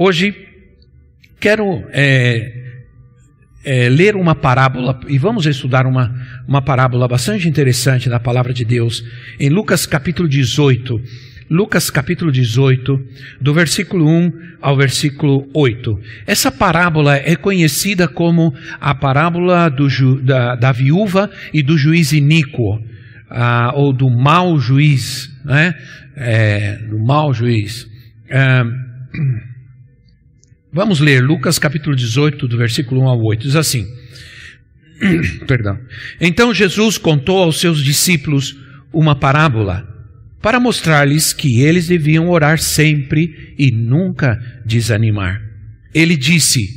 Hoje quero é, é, ler uma parábola e vamos estudar uma, uma parábola bastante interessante da palavra de Deus em Lucas capítulo 18 Lucas capítulo 18, do versículo 1 ao versículo 8. Essa parábola é conhecida como a parábola do, da, da, viúva e do juiz iníquo, ah, ou do mau juiz, né? É, do mau juiz. É, vamos ler Lucas capítulo 18, do versículo 1 ao 8. Diz assim: Perdão. Então Jesus contou aos seus discípulos uma parábola para mostrar-lhes que eles deviam orar sempre e nunca desanimar. Ele disse: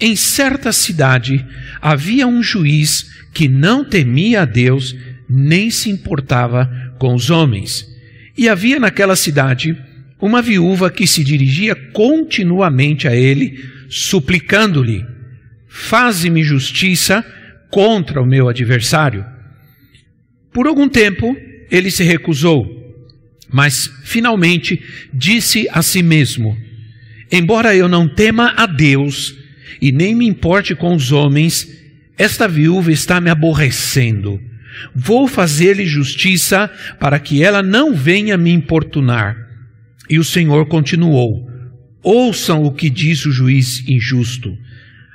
Em certa cidade havia um juiz que não temia a Deus nem se importava com os homens. E havia naquela cidade uma viúva que se dirigia continuamente a ele, suplicando-lhe: Faze-me justiça contra o meu adversário. Por algum tempo ele se recusou mas finalmente disse a si mesmo: Embora eu não tema a Deus e nem me importe com os homens, esta viúva está me aborrecendo. Vou fazer-lhe justiça para que ela não venha me importunar. E o Senhor continuou: Ouçam o que diz o juiz injusto.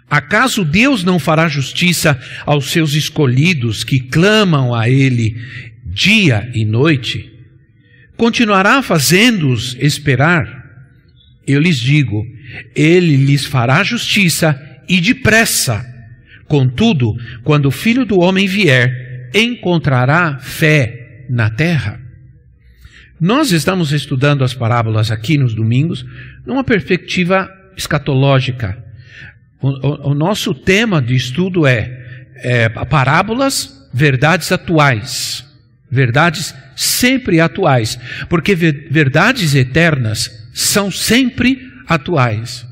Acaso Deus não fará justiça aos seus escolhidos que clamam a Ele dia e noite? continuará fazendo-os esperar? Eu lhes digo, ele lhes fará justiça e depressa. Contudo, quando o filho do homem vier, encontrará fé na terra. Nós estamos estudando as parábolas aqui nos domingos numa perspectiva escatológica. O, o, o nosso tema de estudo é, é parábolas, verdades atuais. Verdades sempre atuais, porque verdades eternas são sempre atuais.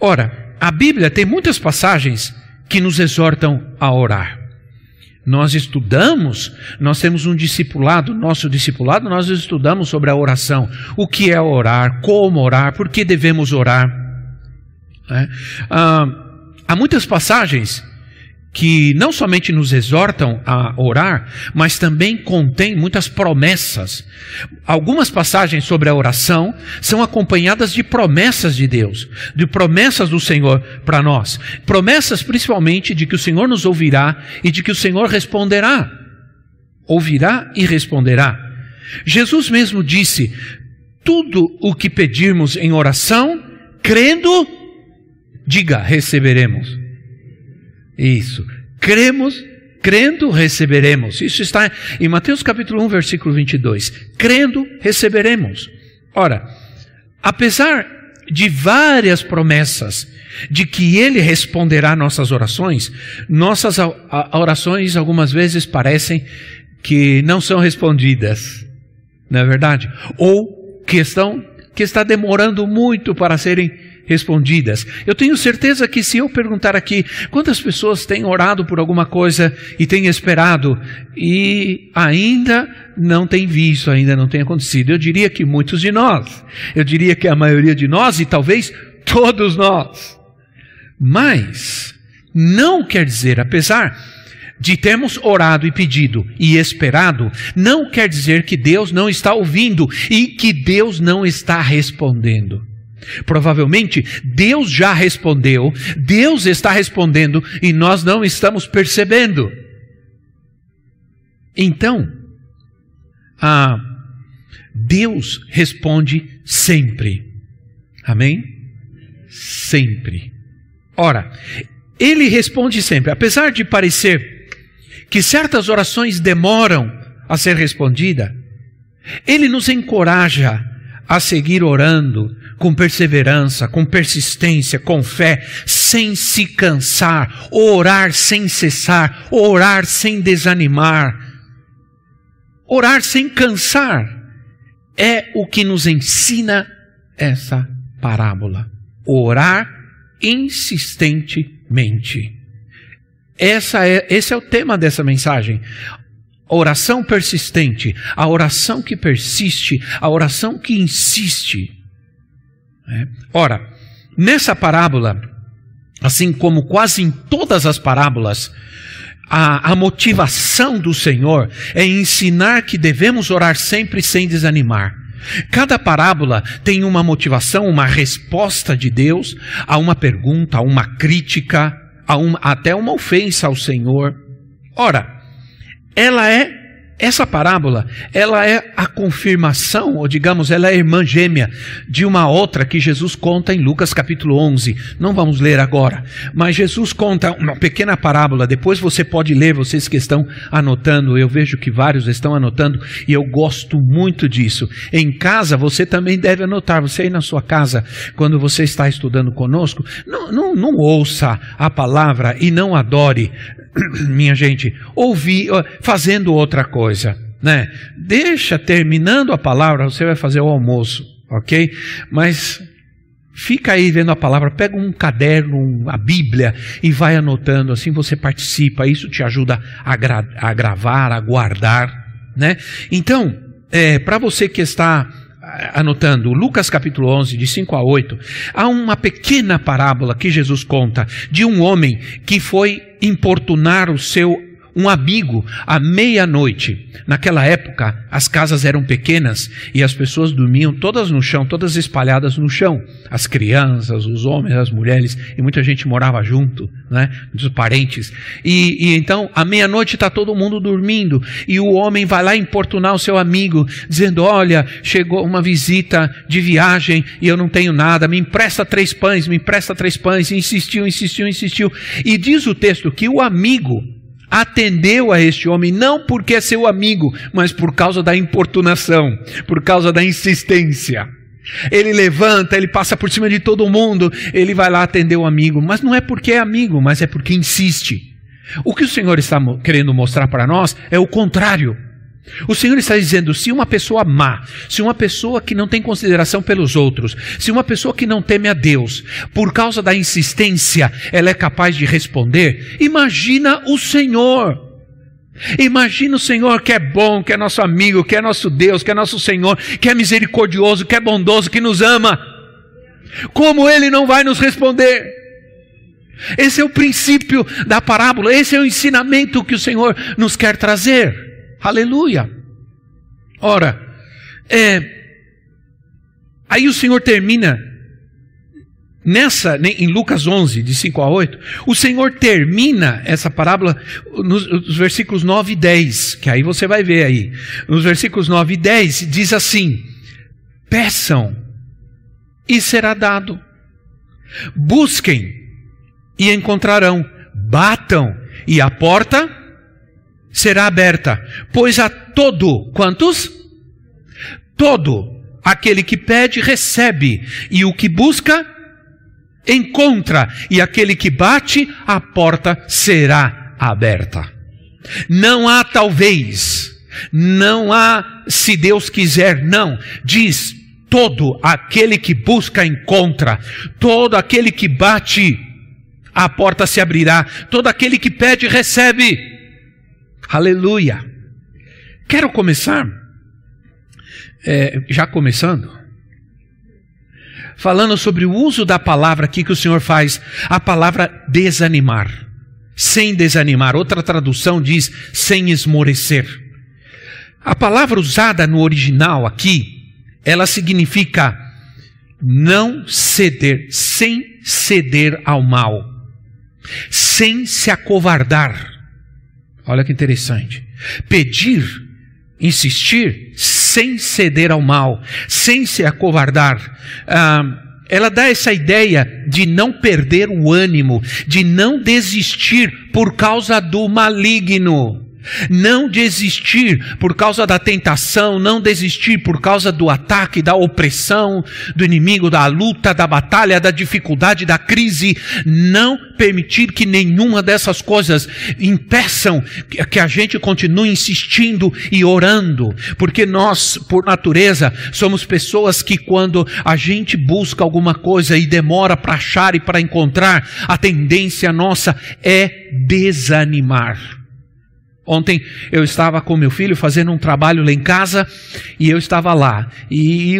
Ora, a Bíblia tem muitas passagens que nos exortam a orar. Nós estudamos, nós temos um discipulado, nosso discipulado, nós estudamos sobre a oração. O que é orar, como orar, por que devemos orar. É? Ah, há muitas passagens que não somente nos exortam a orar, mas também contém muitas promessas. Algumas passagens sobre a oração são acompanhadas de promessas de Deus, de promessas do Senhor para nós. Promessas principalmente de que o Senhor nos ouvirá e de que o Senhor responderá. Ouvirá e responderá. Jesus mesmo disse: tudo o que pedirmos em oração, crendo, diga, receberemos. Isso. Cremos, crendo, receberemos. Isso está em Mateus capítulo 1, versículo 22. Crendo, receberemos. Ora, apesar de várias promessas de que Ele responderá nossas orações, nossas orações algumas vezes parecem que não são respondidas, não é verdade? Ou que estão que está demorando muito para serem respondidas. Eu tenho certeza que se eu perguntar aqui quantas pessoas têm orado por alguma coisa e têm esperado e ainda não tem visto, ainda não tem acontecido, eu diria que muitos de nós, eu diria que a maioria de nós e talvez todos nós. Mas não quer dizer, apesar de termos orado e pedido e esperado, não quer dizer que Deus não está ouvindo e que Deus não está respondendo. Provavelmente Deus já respondeu, Deus está respondendo e nós não estamos percebendo. Então, ah, Deus responde sempre. Amém? Sempre. Ora, Ele responde sempre, apesar de parecer que certas orações demoram a ser respondida, Ele nos encoraja a seguir orando com perseverança, com persistência, com fé, sem se cansar, orar sem cessar, orar sem desanimar, orar sem cansar, é o que nos ensina essa parábola. Orar insistentemente. Essa é, esse é o tema dessa mensagem. Oração persistente, a oração que persiste, a oração que insiste. É. Ora, nessa parábola, assim como quase em todas as parábolas, a, a, motivação do Senhor é ensinar que devemos orar sempre sem desanimar. Cada parábola tem uma motivação, uma resposta de Deus a uma pergunta, a uma crítica, a uma, até uma ofensa ao Senhor. Ora, ela é essa parábola, ela é a confirmação, ou digamos, ela é irmã gêmea de uma outra que Jesus conta em Lucas capítulo 11. Não vamos ler agora, mas Jesus conta uma pequena parábola. Depois você pode ler, vocês que estão anotando. Eu vejo que vários estão anotando e eu gosto muito disso. Em casa você também deve anotar. Você aí na sua casa, quando você está estudando conosco, não, não, não ouça a palavra e não adore minha gente, ouvir, fazendo outra coisa, né? Deixa terminando a palavra, você vai fazer o almoço, ok? Mas fica aí vendo a palavra, pega um caderno, a Bíblia e vai anotando, assim você participa, isso te ajuda a, gra a gravar, a guardar, né? Então, é, para você que está anotando Lucas capítulo 11, de 5 a 8, há uma pequena parábola que Jesus conta de um homem que foi importunar o seu um amigo à meia-noite. Naquela época, as casas eram pequenas e as pessoas dormiam todas no chão, todas espalhadas no chão. As crianças, os homens, as mulheres, e muita gente morava junto, né? Muitos parentes. E, e então, à meia-noite está todo mundo dormindo e o homem vai lá importunar o seu amigo, dizendo: Olha, chegou uma visita de viagem e eu não tenho nada, me empresta três pães, me empresta três pães. E insistiu, insistiu, insistiu. E diz o texto que o amigo atendeu a este homem, não porque é seu amigo, mas por causa da importunação, por causa da insistência. Ele levanta, ele passa por cima de todo mundo, ele vai lá atender o amigo, mas não é porque é amigo, mas é porque insiste. O que o Senhor está querendo mostrar para nós é o contrário. O Senhor está dizendo: se uma pessoa má, se uma pessoa que não tem consideração pelos outros, se uma pessoa que não teme a Deus, por causa da insistência, ela é capaz de responder, imagina o Senhor. Imagina o Senhor que é bom, que é nosso amigo, que é nosso Deus, que é nosso Senhor, que é misericordioso, que é bondoso, que nos ama. Como Ele não vai nos responder? Esse é o princípio da parábola, esse é o ensinamento que o Senhor nos quer trazer. Aleluia. Ora, é, aí o Senhor termina nessa, em Lucas 11, de 5 a 8, o Senhor termina essa parábola nos, nos, versículos 9 e 10, que aí você vai ver aí. Nos versículos 9 e 10 diz assim: Peçam e será dado. Busquem e encontrarão. Batam e a porta será aberta, pois a todo, quantos? Todo aquele que pede, recebe, e o que busca, encontra, e aquele que bate, a porta será aberta. Não há talvez, não há se Deus quiser, não. Diz: todo aquele que busca, encontra, todo aquele que bate, a porta se abrirá, todo aquele que pede, recebe. Aleluia! Quero começar, é, já começando, falando sobre o uso da palavra aqui que o Senhor faz, a palavra desanimar. Sem desanimar. Outra tradução diz sem esmorecer. A palavra usada no original aqui, ela significa não ceder, sem ceder ao mal, sem se acovardar Olha que interessante. Pedir, insistir, sem ceder ao mal, sem se acovardar. Ah, ela dá essa ideia de não perder o ânimo, de não desistir por causa do maligno. Não desistir por causa da tentação, não desistir por causa do ataque, da opressão do inimigo, da luta, da batalha, da dificuldade, da crise. Não permitir que nenhuma dessas coisas impeçam que a gente continue insistindo e orando, porque nós, por natureza, somos pessoas que quando a gente busca alguma coisa e demora para achar e para encontrar, a tendência nossa é desanimar. Ontem eu estava com meu filho fazendo um trabalho lá em casa e eu estava lá. E,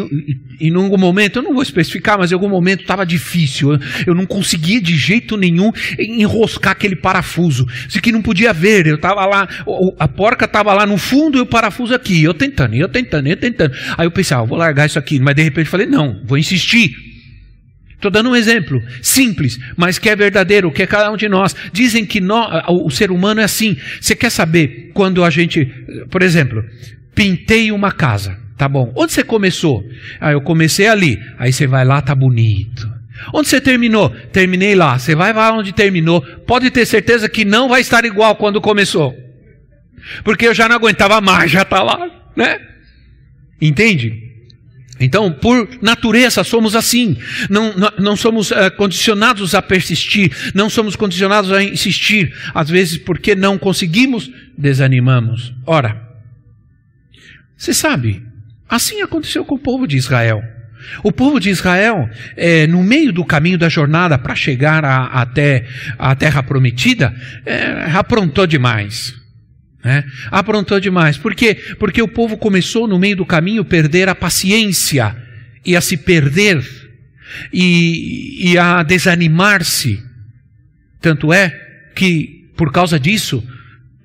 em algum momento, eu não vou especificar, mas em algum momento estava difícil. Eu, eu, não conseguia de jeito nenhum enroscar aquele parafuso. Isso que não podia ver. Eu estava lá, a porca estava lá no fundo e o parafuso aqui. Eu tentando, eu tentando, eu tentando. Aí eu pensei, ah, eu vou largar isso aqui. Mas de repente falei, não, vou insistir. Estou dando um exemplo simples, mas que é verdadeiro, que é cada um de nós. Dizem que nós, o ser humano é assim. Você quer saber quando a gente, por exemplo, pintei uma casa, tá bom? Onde você começou? Ah, eu comecei ali. Aí você vai lá, tá bonito. Onde você terminou? Terminei lá. Você vai lá onde terminou. Pode ter certeza que não vai estar igual quando começou. Porque eu já não aguentava mais, já está lá, né? Entende? Então, por natureza, somos assim. Não, não, não somos uh, condicionados a persistir, não somos condicionados a insistir. Às vezes, porque não conseguimos, desanimamos. Ora, você sabe, assim aconteceu com o povo de Israel. O povo de Israel, é, no meio do caminho da jornada para chegar a, até a terra prometida, é, aprontou demais. Né? Aprontou demais. Por quê? Porque o povo começou no meio do caminho a perder a paciência e a se perder e, e a desanimar-se. Tanto é que, por causa disso,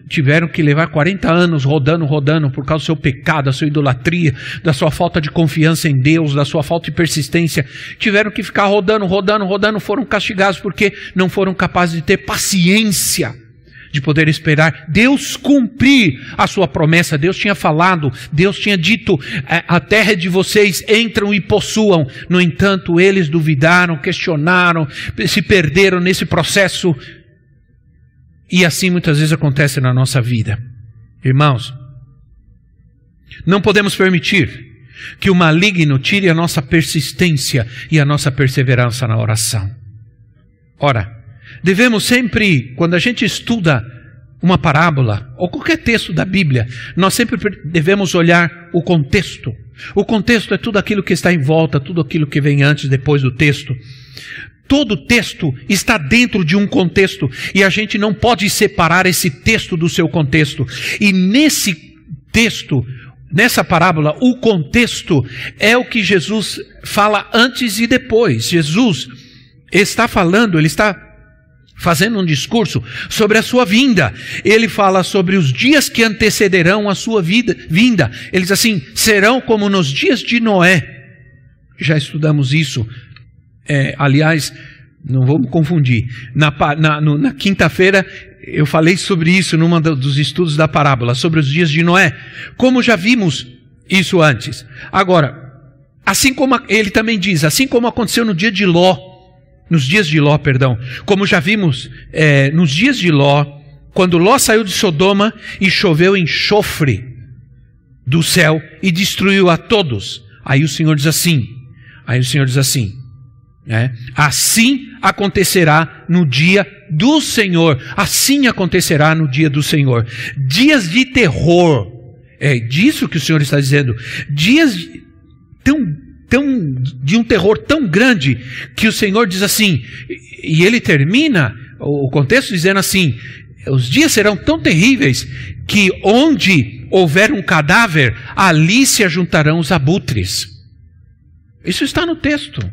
tiveram que levar 40 anos rodando, rodando, por causa do seu pecado, da sua idolatria, da sua falta de confiança em Deus, da sua falta de persistência. Tiveram que ficar rodando, rodando, rodando, foram castigados porque não foram capazes de ter paciência de poder esperar Deus cumprir a sua promessa. Deus tinha falado, Deus tinha dito: é, a terra de vocês, entram e possuam. No entanto, eles duvidaram, questionaram, se perderam nesse processo. E assim muitas vezes acontece na nossa vida. Irmãos, não podemos permitir que o maligno tire a nossa persistência e a nossa perseverança na oração. Ora, devemos sempre, quando a gente estuda uma parábola ou qualquer texto da Bíblia, nós sempre devemos olhar o contexto. O contexto é tudo aquilo que está em volta, tudo aquilo que vem antes, depois do texto. Todo texto está dentro de um contexto e a gente não pode separar esse texto do seu contexto. E nesse texto, nessa parábola, o contexto é o que Jesus fala antes e depois. Jesus está falando, ele está fazendo um discurso sobre a sua vinda. Ele fala sobre os dias que antecederão a sua vida, vinda. Ele diz assim: serão como nos dias de Noé. Já estudamos isso. É, aliás, não vamos confundir. Na, na, na quinta-feira eu falei sobre isso num dos estudos da parábola, sobre os dias de Noé. Como já vimos isso antes. Agora, assim como ele também diz, assim como aconteceu no dia de Ló, nos dias de Ló, perdão, como já vimos é, nos dias de Ló, quando Ló saiu de Sodoma e choveu enxofre do céu e destruiu a todos. Aí o Senhor diz assim, aí o Senhor diz assim, né? assim acontecerá no dia do Senhor, assim acontecerá no dia do Senhor. Dias de terror, é disso que o Senhor está dizendo, dias tão tão, de um terror tão grande que o Senhor diz assim, e ele termina o contexto dizendo assim: os dias serão tão terríveis que onde houver um cadáver, ali se ajuntarão os abutres. Isso está no texto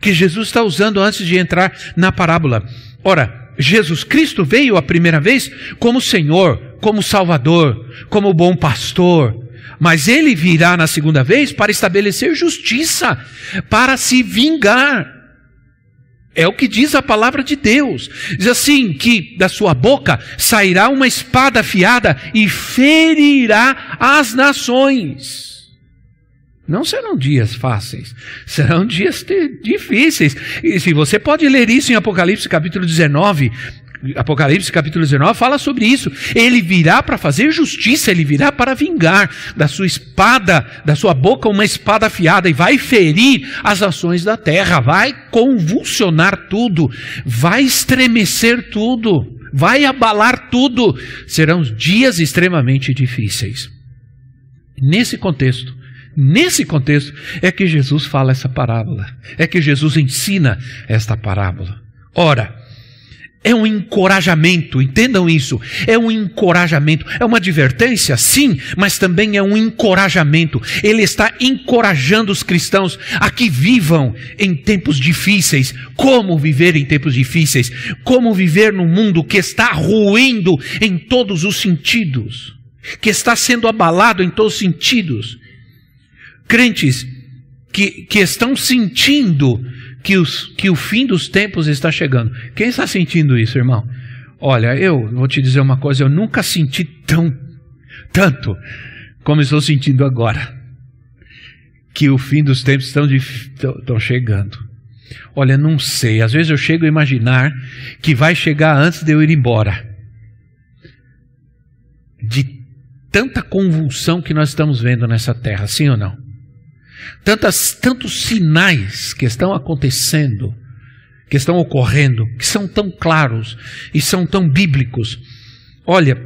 que Jesus está usando antes de entrar na parábola. Ora, Jesus Cristo veio a primeira vez como Senhor, como Salvador, como bom pastor, mas ele virá na segunda vez para estabelecer justiça, para se vingar. É o que diz a palavra de Deus. Diz assim: que da sua boca sairá uma espada afiada e ferirá as nações. Não serão dias fáceis, serão dias difíceis. E se você pode ler isso em Apocalipse capítulo 19, Apocalipse capítulo 19 fala sobre isso. Ele virá para fazer justiça, ele virá para vingar da sua espada, da sua boca uma espada afiada e vai ferir as ações da terra, vai convulsionar tudo, vai estremecer tudo, vai abalar tudo. Serão dias extremamente difíceis. Nesse contexto, Nesse contexto é que Jesus fala essa parábola, é que Jesus ensina esta parábola. Ora, é um encorajamento, entendam isso. É um encorajamento, é uma advertência, sim, mas também é um encorajamento. Ele está encorajando os cristãos a que vivam em tempos difíceis. Como viver em tempos difíceis? Como viver num mundo que está ruindo em todos os sentidos, que está sendo abalado em todos os sentidos crentes que, que estão sentindo que, os, que o fim dos tempos está chegando. Quem está sentindo isso, irmão? Olha, eu vou te dizer uma coisa, eu nunca senti tão, tanto como estou sentindo agora. Que o fim dos tempos estão, de, estão, estão chegando. Olha, não sei, às vezes eu chego a imaginar que vai chegar antes de eu ir embora. De tanta convulsão que nós estamos vendo nessa terra, sim ou não? Tantas, tantos sinais que estão acontecendo, que estão ocorrendo, que são tão claros e são tão bíblicos. Olha,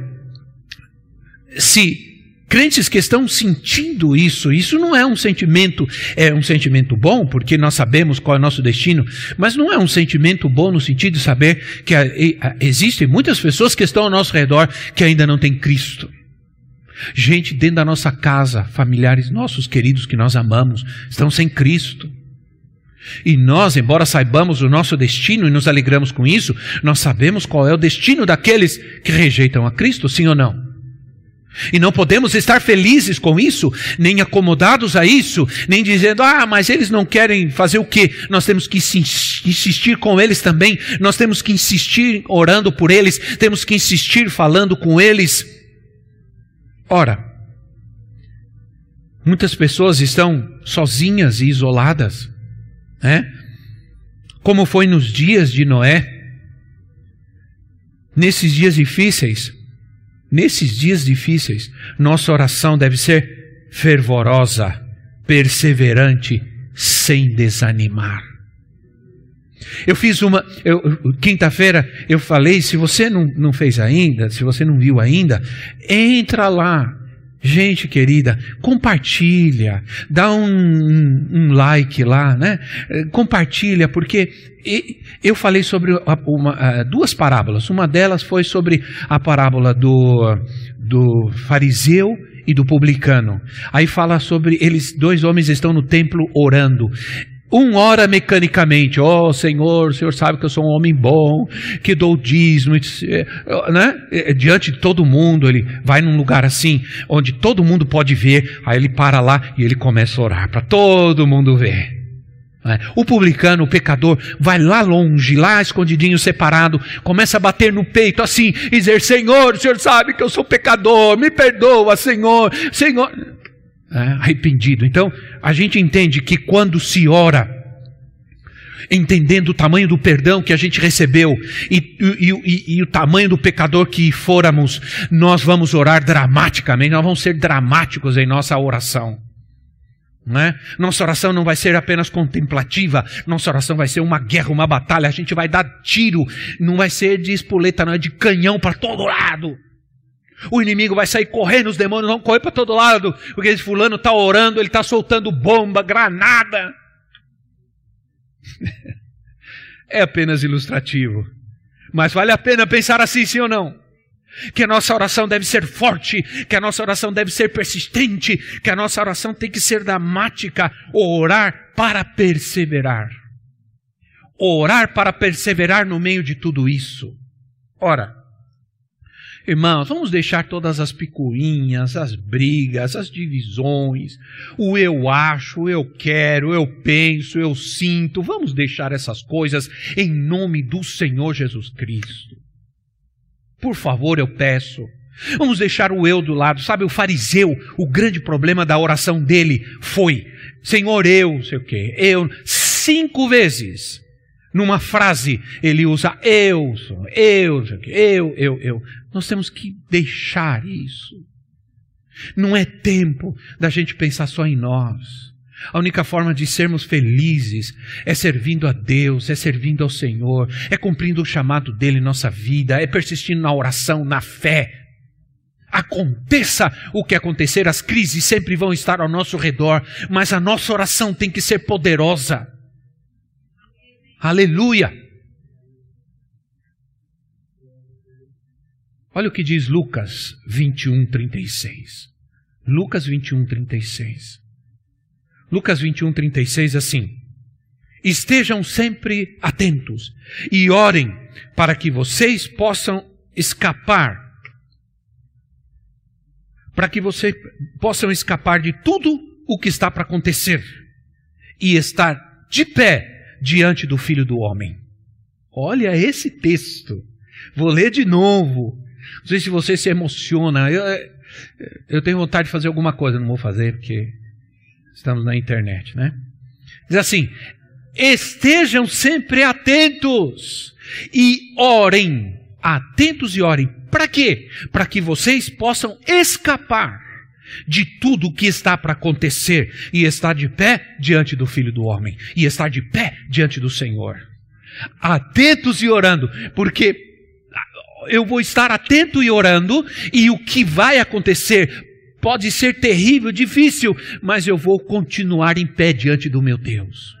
se crentes que estão sentindo isso, isso não é um sentimento, é um sentimento bom, porque nós sabemos qual é o nosso destino, mas não é um sentimento bom no sentido de saber que existem muitas pessoas que estão ao nosso redor que ainda não têm Cristo. Gente dentro da nossa casa, familiares nossos queridos que nós amamos, estão sem Cristo. E nós, embora saibamos o nosso destino e nos alegramos com isso, nós sabemos qual é o destino daqueles que rejeitam a Cristo, sim ou não? E não podemos estar felizes com isso, nem acomodados a isso, nem dizendo, ah, mas eles não querem fazer o quê? Nós temos que insistir com eles também, nós temos que insistir orando por eles, temos que insistir falando com eles. Ora, muitas pessoas estão sozinhas e isoladas, né? Como foi nos dias de Noé. Nesses dias difíceis, nesses dias difíceis, nossa oração deve ser fervorosa, perseverante, sem desanimar. Eu fiz uma. Quinta-feira eu falei: se você não, não fez ainda, se você não viu ainda, entra lá. Gente querida, compartilha, dá um, um, like lá, né? Compartilha, porque eu falei sobre uma, duas parábolas. Uma delas foi sobre a parábola do, do fariseu e do publicano. Aí fala sobre eles, dois homens estão no templo orando. Um ora mecanicamente, ó oh, Senhor, o Senhor sabe que eu sou um homem bom, que dou dízimo, né? Diante de todo mundo, ele vai num lugar assim, onde todo mundo pode ver, aí ele para lá e ele começa a orar para todo mundo ver. Né? O publicano, o pecador, vai lá longe, lá escondidinho, separado, começa a bater no peito assim, e dizer: Senhor, o Senhor sabe que eu sou pecador, me perdoa, Senhor, Senhor é, arrependido. Então, a gente entende que quando se ora, entendendo o tamanho do perdão que a gente recebeu e, e, e, e, o tamanho do pecador que fôramos, nós vamos orar dramaticamente, nós vamos ser dramáticos em nossa oração. Não é? Nossa oração não vai ser apenas contemplativa, nossa oração vai ser uma guerra, uma batalha, a gente vai dar tiro, não vai ser de espoleta, não é de canhão para todo lado. O inimigo vai sair correndo, os demônios vão correr para todo lado, porque esse fulano está orando, ele está soltando bomba, granada. é apenas ilustrativo. Mas vale a pena pensar assim, sim ou não? Que a nossa oração deve ser forte, que a nossa oração deve ser persistente, que a nossa oração tem que ser dramática, orar para perseverar. Orar para perseverar no meio de tudo isso. Ora, Irmãos, vamos deixar todas as picuinhas, as brigas, as divisões, o eu acho, eu quero, eu penso, eu sinto. Vamos deixar essas coisas em nome do Senhor Jesus Cristo. Por favor, eu peço. Vamos deixar o eu do lado. Sabe, o fariseu, o grande problema da oração dele foi: Senhor, eu, sei o quê, eu, cinco vezes numa frase, ele usa eu, eu, eu, eu, eu. Nós temos que deixar isso. Não é tempo da gente pensar só em nós. A única forma de sermos felizes é servindo a Deus, é servindo ao Senhor, é cumprindo o chamado dele em nossa vida, é persistindo na oração, na fé. Aconteça o que acontecer, as crises sempre vão estar ao nosso redor, mas a nossa oração tem que ser poderosa. Aleluia! Olha o que diz Lucas 21, 36. Lucas 21, 36. Lucas 21, 36, assim: Estejam sempre atentos e orem para que vocês possam escapar, para que vocês possam escapar de tudo o que está para acontecer e estar de pé diante do Filho do Homem. Olha esse texto. Vou ler de novo. Não sei se você se emociona. Eu, eu tenho vontade de fazer alguma coisa, não vou fazer porque estamos na internet, né? Diz assim: estejam sempre atentos e orem. Atentos e orem. Para quê? Para que vocês possam escapar de tudo o que está para acontecer e estar de pé diante do Filho do Homem e estar de pé diante do Senhor. Atentos e orando, porque eu vou estar atento e orando e o que vai acontecer pode ser terrível, difícil, mas eu vou continuar em pé diante do meu Deus.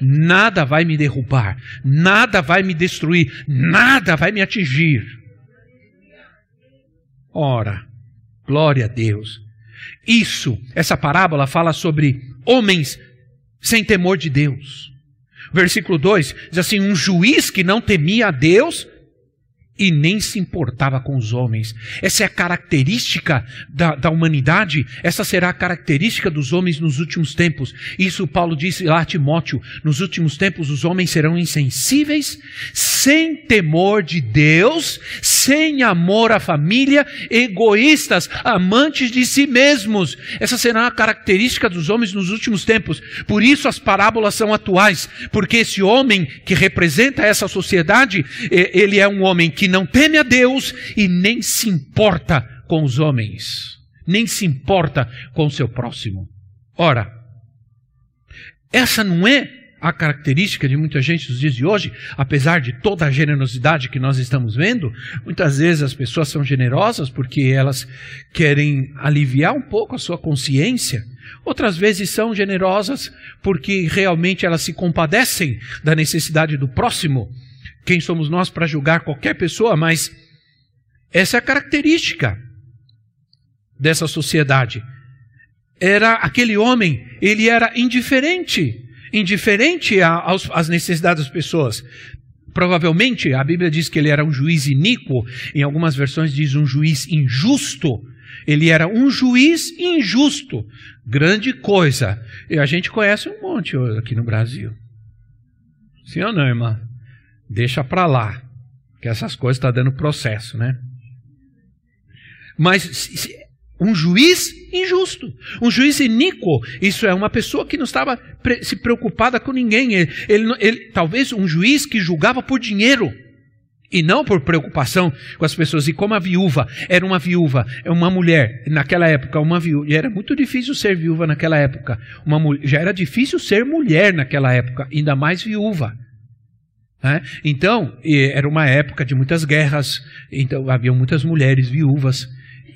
Nada vai me derrubar, nada vai me destruir, nada vai me atingir. Ora, glória a Deus. Isso, essa parábola fala sobre homens sem temor de Deus. Versículo 2 diz assim: Um juiz que não temia a Deus e nem se importava com os homens. Essa é a característica da, da, humanidade, essa será a característica dos homens nos últimos tempos. Isso Paulo disse lá a Timóteo: nos últimos tempos os homens serão insensíveis, sem temor de Deus, sem amor à família, egoístas, amantes de si mesmos. Essa será a característica dos homens nos últimos tempos. Por isso as parábolas são atuais, porque esse homem que representa essa sociedade, ele é um homem que que não teme a Deus e nem se importa com os homens, nem se importa com o seu próximo. Ora, essa não é a característica de muita gente nos dias de hoje, apesar de toda a generosidade que nós estamos vendo, muitas vezes as pessoas são generosas porque elas querem aliviar um pouco a sua consciência. Outras vezes são generosas porque realmente elas se compadecem da necessidade do próximo quem somos nós para julgar qualquer pessoa, mas essa é a característica dessa sociedade. Era aquele homem, ele era indiferente, indiferente às necessidades das pessoas. Provavelmente, a Bíblia diz que ele era um juiz iníquo, em algumas versões diz um juiz injusto. Ele era um juiz injusto. Grande coisa. E a gente conhece um monte aqui no Brasil. Sim ou não, irmã? Deixa para lá, que essas coisas estão tá dando processo, né? Mas um juiz injusto, um juiz iníquo, isso é uma pessoa que não estava se preocupada com ninguém. Ele, ele, ele, talvez um juiz que julgava por dinheiro e não por preocupação com as pessoas. E como a viúva era uma viúva, é uma mulher naquela época, uma viúva, era muito difícil ser viúva naquela época. Uma, já era difícil ser mulher naquela época, ainda mais viúva. Né? Então, era uma época de muitas guerras, então havia muitas mulheres viúvas.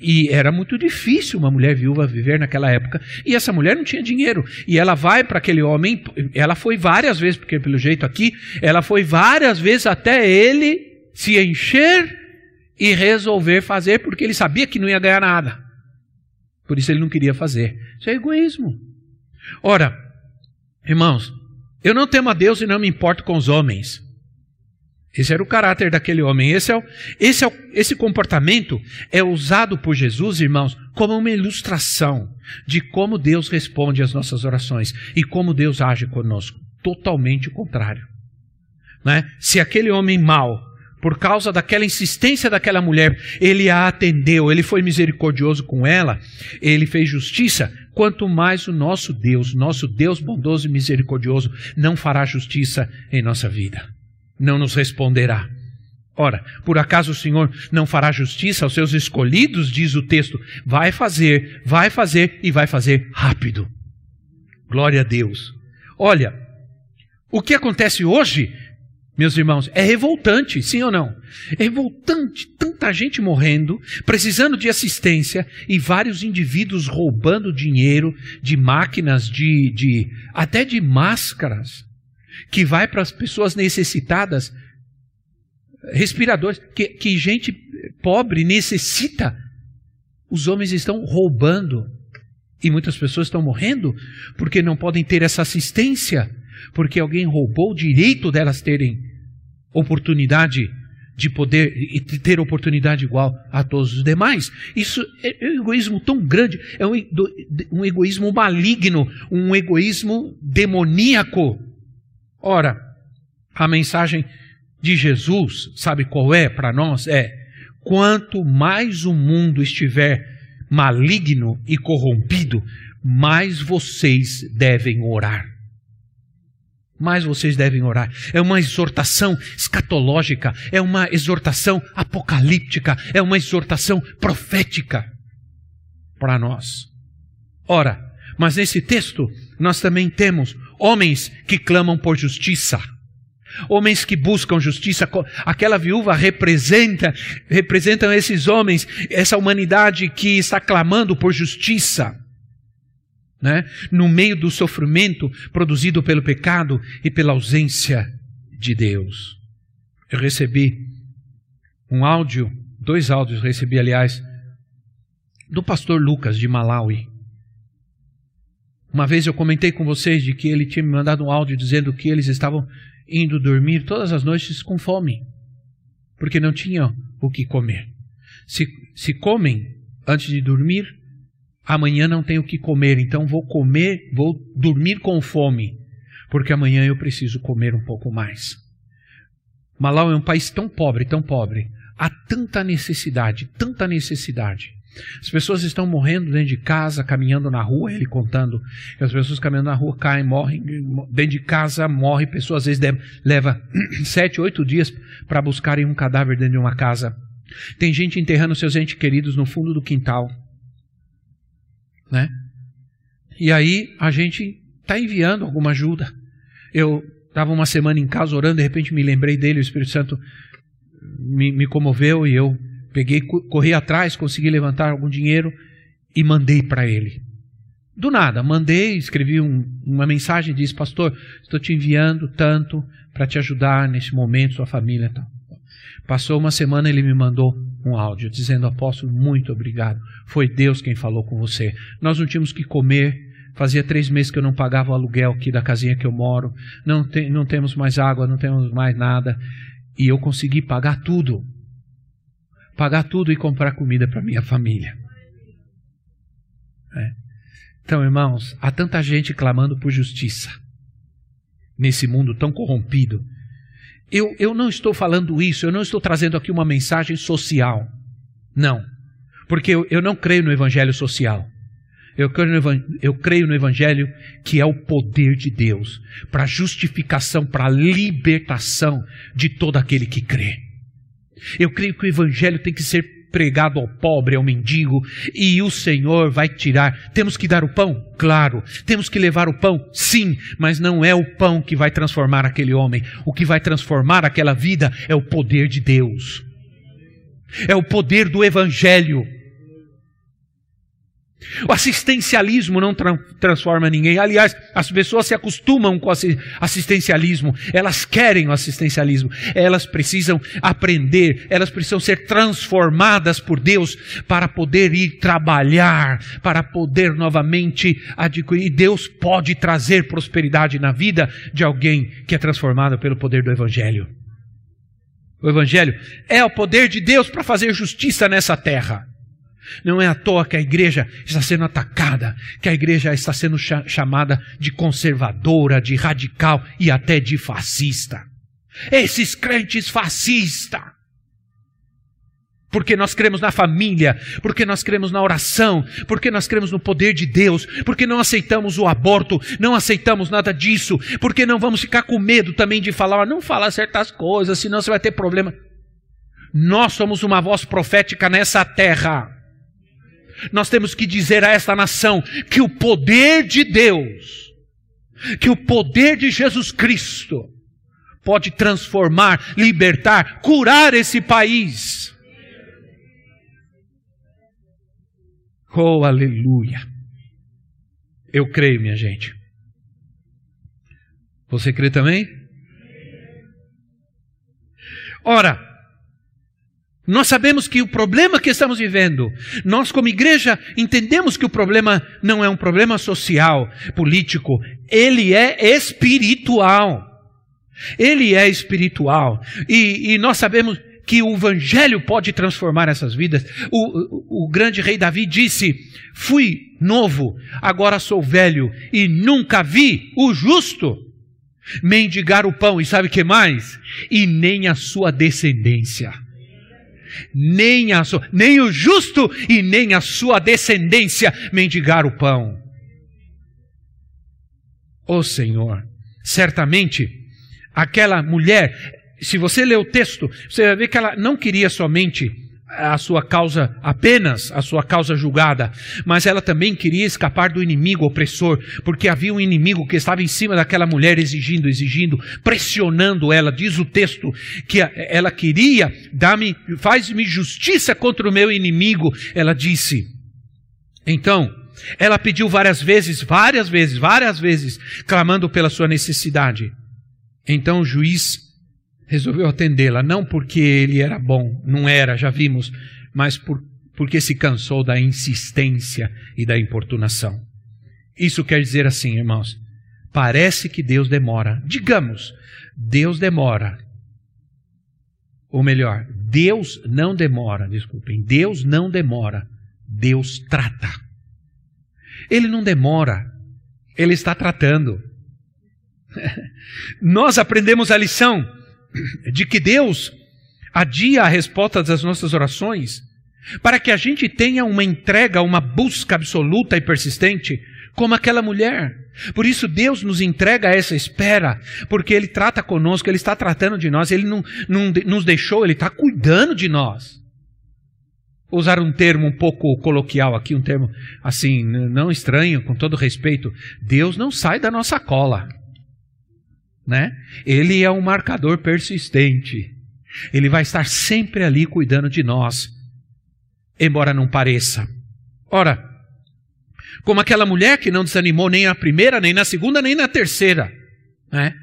E era muito difícil uma mulher viúva viver naquela época. E essa mulher não tinha dinheiro. E ela vai para aquele homem, ela foi várias vezes, porque pelo jeito aqui, ela foi várias vezes até ele se encher e resolver fazer, porque ele sabia que não ia ganhar nada. Por isso ele não queria fazer. Isso é egoísmo. Ora, irmãos, eu não temo a Deus e não me importo com os homens. Esse era o caráter daquele homem. Esse, é o, esse, é o, esse comportamento é usado por Jesus, irmãos, como uma ilustração de como Deus responde às nossas orações e como Deus age conosco. Totalmente o contrário. Né? Se aquele homem mau por causa daquela insistência daquela mulher, ele a atendeu, ele foi misericordioso com ela, ele fez justiça. Quanto mais o nosso Deus, nosso Deus bondoso e misericordioso, não fará justiça em nossa vida, não nos responderá. Ora, por acaso o Senhor não fará justiça aos seus escolhidos, diz o texto? Vai fazer, vai fazer e vai fazer rápido. Glória a Deus. Olha, o que acontece hoje meus irmãos, é revoltante, sim ou não? É revoltante, tanta gente morrendo, precisando de assistência e vários indivíduos roubando dinheiro de máquinas, de, de até de máscaras, que vai para as pessoas necessitadas, respiradores, que, que gente pobre necessita. Os homens estão roubando e muitas pessoas estão morrendo porque não podem ter essa assistência porque alguém roubou o direito delas terem oportunidade de poder e ter oportunidade igual a todos os demais. Isso é um egoísmo tão grande, é um, um egoísmo maligno, um egoísmo demoníaco. Ora, a mensagem de Jesus, sabe qual é para nós? É: quanto mais o mundo estiver maligno e corrompido, mais vocês devem orar mais vocês devem orar. É uma exortação escatológica, é uma exortação apocalíptica, é uma exortação profética para nós. Ora, mas nesse texto nós também temos homens que clamam por justiça. Homens que buscam justiça, aquela viúva representa, representam esses homens, essa humanidade que está clamando por justiça né? no meio do sofrimento produzido pelo pecado e pela ausência de Deus. Eu recebi um áudio, dois áudios recebi, aliás, do pastor Lucas de Malawi. Uma vez eu comentei com vocês de que ele tinha me mandado um áudio dizendo que eles estavam indo dormir todas as noites com fome, porque não tinham o que comer. Se, se comem antes de dormir, amanhã não tenho o que comer, então vou comer, vou dormir com fome, porque amanhã eu preciso comer um pouco mais. Malau é um país tão pobre, tão pobre, há tanta necessidade, tanta necessidade. As pessoas estão morrendo dentro de casa, caminhando na rua, ele contando. que As pessoas caminhando na rua caem, morrem. Dentro de casa morre. Pessoas às vezes leva sete, oito dias para buscarem um cadáver dentro de uma casa. Tem gente enterrando seus entes queridos no fundo do quintal né? E aí a gente está enviando alguma ajuda. Eu estava uma semana em casa orando, de repente me lembrei dele, o Espírito Santo me, me comoveu e eu peguei, corri atrás, consegui levantar algum dinheiro e mandei para ele. Do nada, mandei, escrevi um, uma mensagem, disse, pastor, estou te enviando tanto para te ajudar nesse momento, sua família tal. Passou uma semana, ele me mandou um áudio dizendo: Apóstolo, muito obrigado. Foi Deus quem falou com você. Nós não tínhamos que comer. Fazia três meses que eu não pagava o aluguel aqui da casinha que eu moro. Não, tem, não temos mais água, não temos mais nada. E eu consegui pagar tudo. Pagar tudo e comprar comida para minha família. É. Então, irmãos, há tanta gente clamando por justiça nesse mundo tão corrompido eu, eu não estou falando isso, eu não estou trazendo aqui uma mensagem social. Não. Porque eu, eu não creio no evangelho social. Eu creio, no, eu creio no Evangelho que é o poder de Deus para justificação, para libertação de todo aquele que crê. Eu creio que o Evangelho tem que ser pregado ao pobre, ao mendigo, e o Senhor vai tirar. Temos que dar o pão? Claro. Temos que levar o pão? Sim, mas não é o pão que vai transformar aquele homem. O que vai transformar aquela vida é o poder de Deus. É o poder do Evangelho. O assistencialismo não tra transforma ninguém. Aliás, as pessoas se acostumam com o assistencialismo. Elas querem o assistencialismo. Elas precisam aprender, elas precisam ser transformadas por Deus para poder ir trabalhar, para poder novamente adquirir. E Deus pode trazer prosperidade na vida de alguém que é transformado pelo poder do Evangelho. O Evangelho é o poder de Deus para fazer justiça nessa terra. Não é à toa que a igreja está sendo atacada, que a igreja está sendo chamada de conservadora, de radical e até de fascista. Esses crentes fascistas Porque nós cremos na família, porque nós cremos na oração, porque nós cremos no poder de Deus, porque não aceitamos o aborto, não aceitamos nada disso, porque não vamos ficar com medo também de falar, não falar certas coisas, senão você vai ter problema. Nós somos uma voz profética nessa terra. Nós temos que dizer a esta nação que o poder de Deus, que o poder de Jesus Cristo pode transformar, libertar, curar esse país Oh, aleluia. Eu creio, minha gente. Você crê também? Ora, nós sabemos que o problema que estamos vivendo, nós como igreja entendemos que o problema não é um problema social, político, ele é espiritual. Ele é espiritual. E, e nós sabemos que o Evangelho pode transformar essas vidas. O, o, o grande rei Davi disse: Fui novo, agora sou velho, e nunca vi o justo mendigar o pão, e sabe o que mais? E nem a sua descendência. Nem, a nem o justo e nem a sua descendência mendigar o pão. Ó oh, Senhor, certamente aquela mulher, se você ler o texto, você vai ver que ela não queria somente a sua causa, apenas a sua causa julgada, mas ela também queria escapar do inimigo opressor, porque havia um inimigo que estava em cima daquela mulher exigindo, exigindo, pressionando ela. Diz o texto que ela queria dar-me, faz-me justiça contra o meu inimigo. Ela disse. Então, ela pediu várias vezes, várias vezes, várias vezes, clamando pela sua necessidade. Então o juiz resolveu atendê-la, não porque ele era bom, não era, já vimos, mas por, porque se cansou da insistência e da importunação. Isso quer dizer assim, irmãos, parece que Deus demora. Digamos, Deus demora. Ou melhor, Deus não demora, desculpem, Deus não demora, Deus trata. Ele não demora, Ele está tratando. Nós aprendemos a lição de que Deus adia a resposta das nossas orações para que a gente tenha uma entrega, uma busca absoluta e persistente, como aquela mulher. Por isso Deus nos entrega essa espera, porque Ele trata conosco, Ele está tratando de nós, Ele não, não nos deixou, Ele está cuidando de nós. Vou usar um termo um pouco coloquial aqui, um termo assim, não estranho, com todo respeito. Deus não sai da nossa cola né? Ele é um marcador persistente. Ele vai estar sempre ali cuidando de nós, embora não pareça. Ora, como aquela mulher que não desanimou nem na primeira, nem na segunda, nem na terceira, né?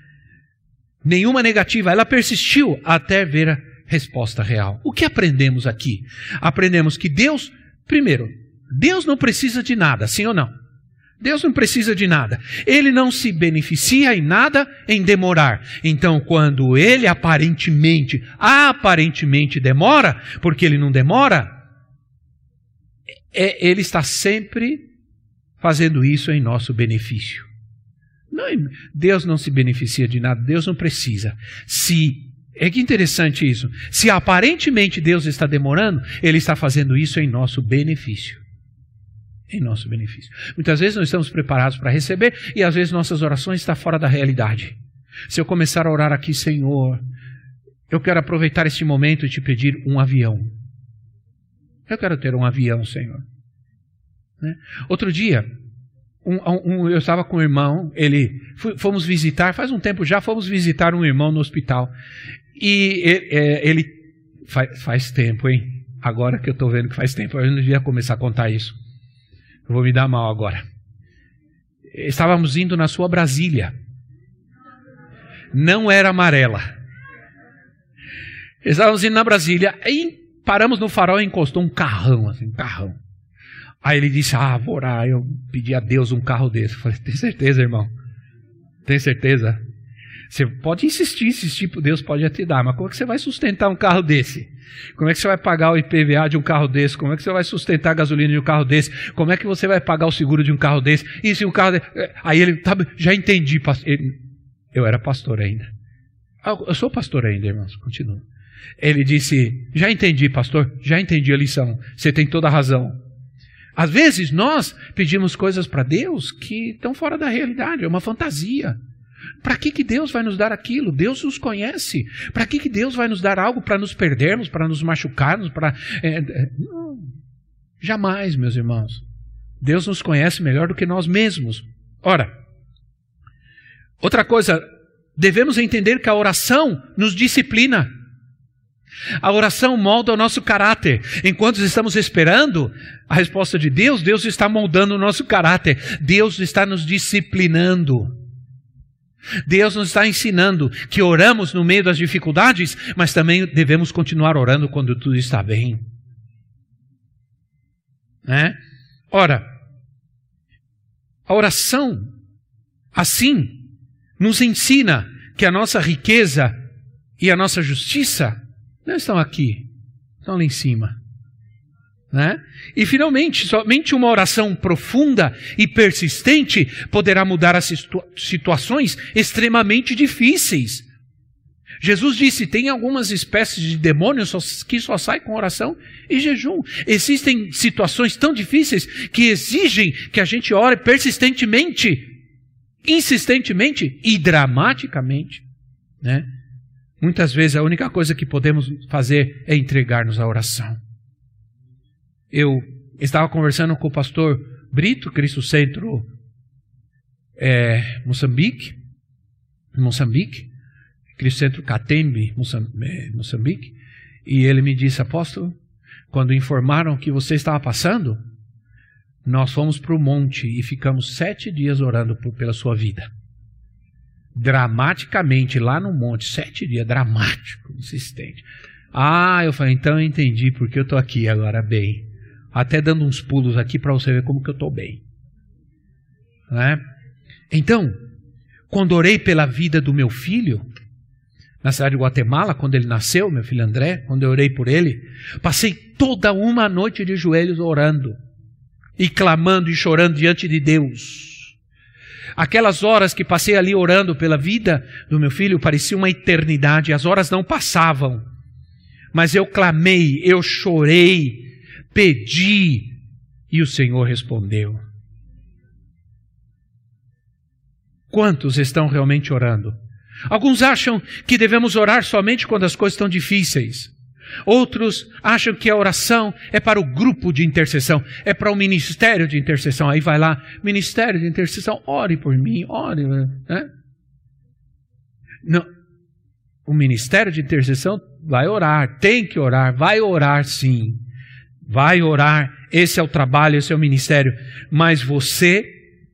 Nenhuma negativa, ela persistiu até ver a resposta real. O que aprendemos aqui? Aprendemos que Deus, primeiro, Deus não precisa de nada, sim ou não? Deus não precisa de nada. Ele não se beneficia em nada em demorar. Então, quando ele aparentemente, aparentemente demora, porque ele não demora, é, ele está sempre fazendo isso em nosso benefício. Não, Deus não se beneficia de nada, Deus não precisa. Se é que interessante isso. Se aparentemente Deus está demorando, Ele está fazendo isso em nosso benefício em nosso benefício. Muitas vezes nós estamos preparados para receber e às vezes nossas orações estão fora da realidade. Se eu começar a orar aqui, Senhor, eu quero aproveitar este momento e te pedir um avião. Eu quero ter um avião, Senhor. Né? Outro dia, um, um, eu estava com um irmão, ele fomos visitar, faz um tempo já, fomos visitar um irmão no hospital. E é, ele, faz, faz tempo, hein? Agora que eu estou vendo que faz tempo, eu não devia começar a contar isso. Vou me dar mal agora. Estávamos indo na sua Brasília. Não era amarela. Estávamos indo na Brasília e paramos no farol e encostou um carrão, assim, um carrão. Aí ele disse: Ah, vou orar. Eu pedi a Deus um carro desse. Eu falei: Tem certeza, irmão? Tem certeza? Você pode insistir, insistir, Deus pode te dar, mas como é que você vai sustentar um carro desse? Como é que você vai pagar o IPVA de um carro desse? Como é que você vai sustentar a gasolina de um carro desse? Como é que você vai pagar o seguro de um carro desse? E se um carro desse? Aí ele, tá, já entendi, pastor. eu era pastor ainda. Ah, eu sou pastor ainda, irmãos, continuo. Ele disse: Já entendi, pastor, já entendi a lição. Você tem toda a razão. Às vezes nós pedimos coisas para Deus que estão fora da realidade, é uma fantasia. Para que, que Deus vai nos dar aquilo? Deus nos conhece. Para que, que Deus vai nos dar algo para nos perdermos, para nos machucarmos? Para, é, é, jamais, meus irmãos. Deus nos conhece melhor do que nós mesmos. Ora, outra coisa, devemos entender que a oração nos disciplina. A oração molda o nosso caráter. Enquanto estamos esperando a resposta de Deus, Deus está moldando o nosso caráter. Deus está nos disciplinando. Deus nos está ensinando que oramos no meio das dificuldades, mas também devemos continuar orando quando tudo está bem. Né? Ora, a oração, assim, nos ensina que a nossa riqueza e a nossa justiça não estão aqui, estão lá em cima. Né? E finalmente, somente uma oração profunda e persistente poderá mudar as situa situações extremamente difíceis. Jesus disse: tem algumas espécies de demônios que só saem com oração e jejum. Existem situações tão difíceis que exigem que a gente ore persistentemente, insistentemente e dramaticamente. Né? Muitas vezes a única coisa que podemos fazer é entregar-nos à oração. Eu estava conversando com o pastor Brito, Cristo Centro é, Moçambique, Moçambique, Cristo Centro Catembe, é, Moçambique, e ele me disse, apóstolo, quando informaram que você estava passando, nós fomos para o monte e ficamos sete dias orando por, pela sua vida dramaticamente lá no monte, sete dias, dramático, insistente. Ah, eu falei, então eu entendi porque eu estou aqui agora bem. Até dando uns pulos aqui para você ver como que eu estou bem. Né? Então, quando orei pela vida do meu filho, na cidade de Guatemala, quando ele nasceu, meu filho André, quando eu orei por ele, passei toda uma noite de joelhos orando, e clamando e chorando diante de Deus Aquelas horas que passei ali orando pela vida do meu filho parecia uma eternidade, as horas não passavam. Mas eu clamei, eu chorei, pedi, e o Senhor respondeu. Quantos estão realmente orando? Alguns acham que devemos orar somente quando as coisas estão difíceis. Outros acham que a oração é para o grupo de intercessão, é para o ministério de intercessão. Aí vai lá, ministério de intercessão, ore por mim, ore. Né? Não. O ministério de intercessão vai orar, tem que orar, vai orar sim. Vai orar, esse é o trabalho, esse é o ministério. Mas você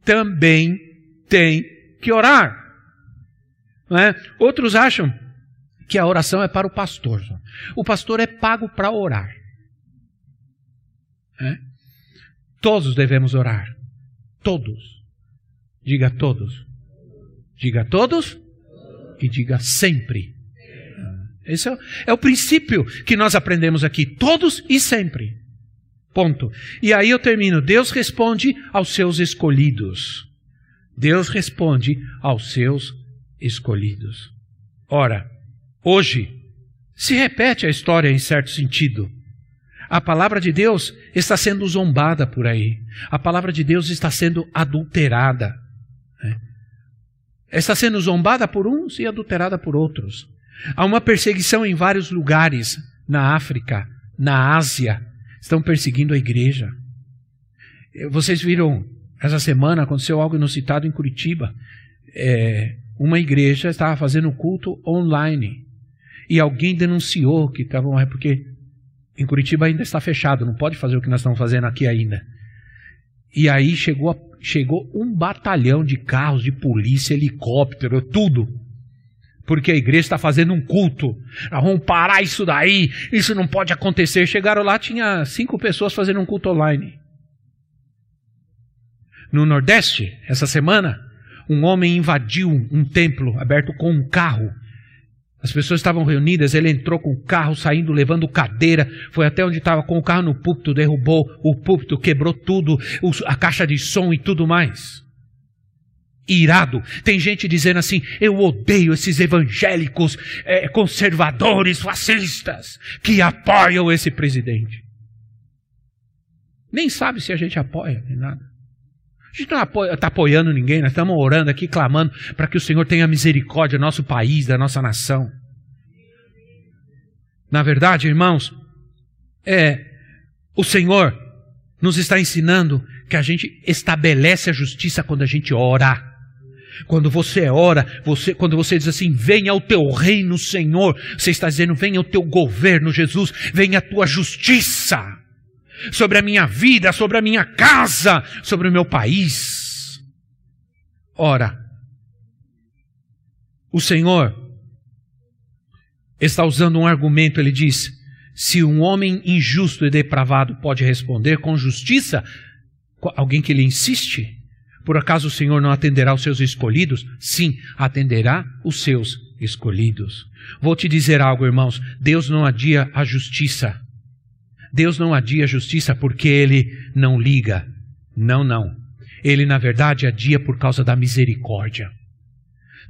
também tem que orar. É? Outros acham que a oração é para o pastor. O pastor é pago para orar. É? Todos devemos orar. Todos. Diga todos. Diga todos e diga sempre. Esse é, é o princípio que nós aprendemos aqui. Todos e sempre. Ponto. E aí eu termino. Deus responde aos seus escolhidos. Deus responde aos seus escolhidos. Ora, Hoje, se repete a história em certo sentido. A palavra de Deus está sendo zombada por aí. A palavra de Deus está sendo adulterada. Né? Está sendo zombada por uns e adulterada por outros. Há uma perseguição em vários lugares, na África, na Ásia. Estão perseguindo a igreja. Vocês viram, essa semana aconteceu algo inusitado em Curitiba. É, uma igreja estava fazendo culto online e alguém denunciou que estavam. É porque em Curitiba ainda está fechado, não pode fazer o que nós estamos fazendo aqui ainda. E aí chegou, chegou um batalhão de carros, de polícia, helicóptero, tudo. Porque a igreja está fazendo um culto. Nós vamos parar isso daí, isso não pode acontecer. Chegaram lá, tinha cinco pessoas fazendo um culto online. No Nordeste, essa semana, um homem invadiu um templo aberto com um carro as pessoas estavam reunidas, ele entrou com o carro, saindo, levando cadeira, foi até onde estava com o carro no púlpito, derrubou o púlpito, quebrou tudo, a caixa de som e tudo mais. Irado. Tem gente dizendo assim: eu odeio esses evangélicos é, conservadores, fascistas, que apoiam esse presidente. Nem sabe se a gente apoia, nem nada. A gente não está apoiando ninguém, nós estamos orando aqui, clamando para que o Senhor tenha misericórdia do nosso país, da nossa nação. Na verdade, irmãos, é o Senhor nos está ensinando que a gente estabelece a justiça quando a gente ora. Quando você ora, você, quando você diz assim, venha o teu reino, Senhor, você está dizendo, venha o teu governo, Jesus, venha a tua justiça sobre a minha vida, sobre a minha casa, sobre o meu país. Ora, o Senhor está usando um argumento, ele diz: se um homem injusto e depravado pode responder com justiça, alguém que lhe insiste, por acaso o Senhor não atenderá os seus escolhidos? Sim, atenderá os seus escolhidos. Vou te dizer algo, irmãos: Deus não adia a justiça. Deus não adia a justiça porque ele não liga. Não, não. Ele, na verdade, adia por causa da misericórdia.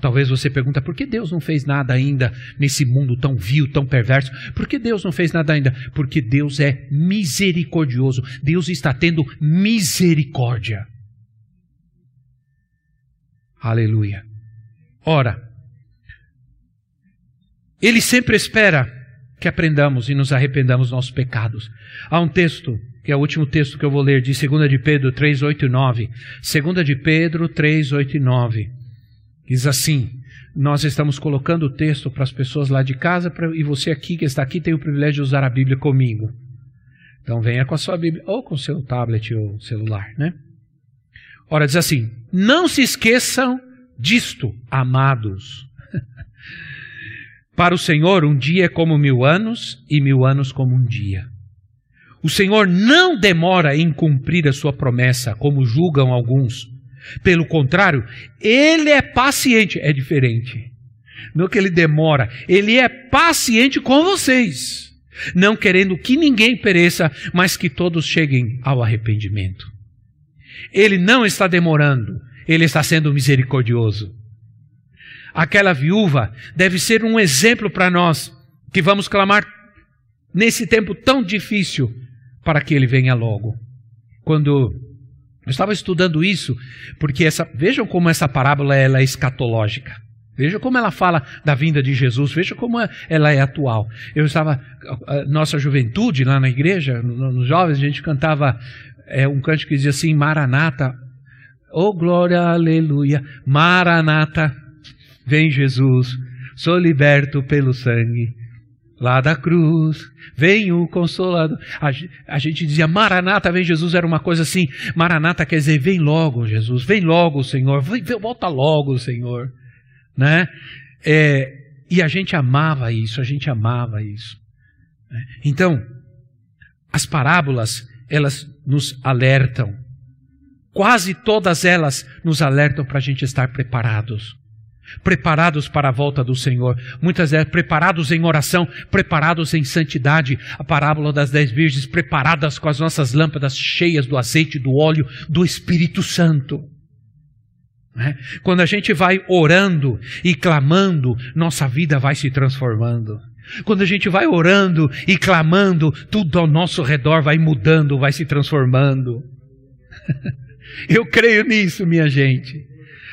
Talvez você pergunta por que Deus não fez nada ainda nesse mundo tão vil, tão perverso? Por que Deus não fez nada ainda? Porque Deus é misericordioso. Deus está tendo misericórdia. Aleluia. Ora, Ele sempre espera que aprendamos e nos arrependamos dos nossos pecados. Há um texto, que é o último texto que eu vou ler, de 2 de Pedro 3, 8 e 9. 2 de Pedro 3, 8 e 9. Diz assim: Nós estamos colocando o texto para as pessoas lá de casa pra, e você aqui que está aqui tem o privilégio de usar a Bíblia comigo. Então venha com a sua Bíblia ou com o seu tablet ou celular, né? Ora, diz assim: Não se esqueçam disto, amados. Para o Senhor, um dia é como mil anos, e mil anos como um dia. O Senhor não demora em cumprir a sua promessa, como julgam alguns. Pelo contrário, ele é paciente. É diferente. Não que ele demora, ele é paciente com vocês, não querendo que ninguém pereça, mas que todos cheguem ao arrependimento. Ele não está demorando, ele está sendo misericordioso. Aquela viúva deve ser um exemplo para nós que vamos clamar nesse tempo tão difícil para que ele venha logo. Quando eu estava estudando isso, porque essa, vejam como essa parábola ela é escatológica. Veja como ela fala da vinda de Jesus, veja como ela é atual. Eu estava, nossa juventude lá na igreja, nos jovens, a gente cantava é, um canto que dizia assim: Maranata, oh glória, aleluia, Maranata, vem Jesus, sou liberto pelo sangue lá da cruz, vem o consolador. A, a, gente dizia, Maranata, vem Jesus, era uma coisa assim, Maranata quer dizer, vem logo Jesus, vem logo Senhor, vem, vem, volta logo Senhor, né? É, e a gente amava isso, a gente amava isso. Né? Então, as parábolas, elas nos alertam. Quase todas elas nos alertam para a gente estar preparados. Preparados para a volta do Senhor. Muitas vezes preparados em oração, preparados em santidade. A parábola das dez virgens, preparadas com as nossas lâmpadas cheias do azeite, do óleo, do Espírito Santo. Né? Quando a gente vai orando e clamando, nossa vida vai se transformando. Quando a gente vai orando e clamando, tudo ao nosso redor vai mudando, vai se transformando. Eu creio nisso, minha gente.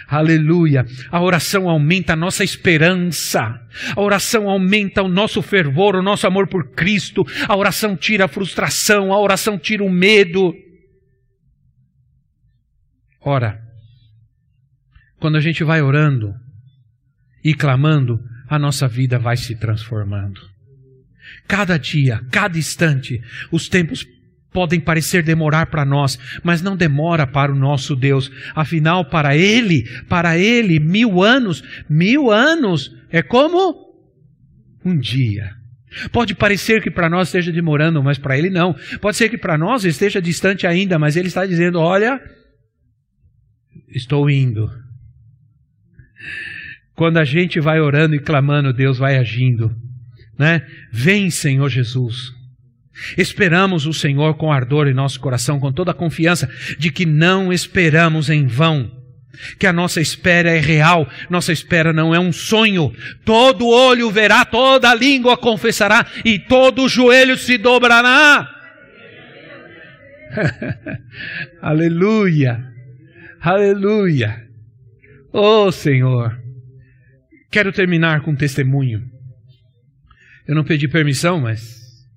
Aleluia. A oração aumenta a nossa esperança. A oração aumenta o nosso fervor, o nosso amor por Cristo. A oração tira a frustração, a oração tira o medo. Ora, quando a gente vai orando e clamando, a nossa vida vai se transformando. Cada dia, cada instante, os tempos podem parecer demorar para nós, mas não demora para o nosso Deus. Afinal, para Ele, para Ele, mil anos, mil anos é como um dia. Pode parecer que para nós esteja demorando, mas para Ele não. Pode ser que para nós esteja distante ainda, mas Ele está dizendo: Olha, estou indo. Quando a gente vai orando e clamando, Deus vai agindo. Né? Vem, Senhor Jesus. Esperamos o Senhor com ardor em nosso coração, com toda a confiança de que não esperamos em vão. que a nossa espera é real, nossa espera não é um sonho. Todo olho verá, toda língua confessará e todo joelho se dobrará. Aleluia, aleluia. Oh Senhor, quero terminar com um testemunho. Eu não pedi permissão, mas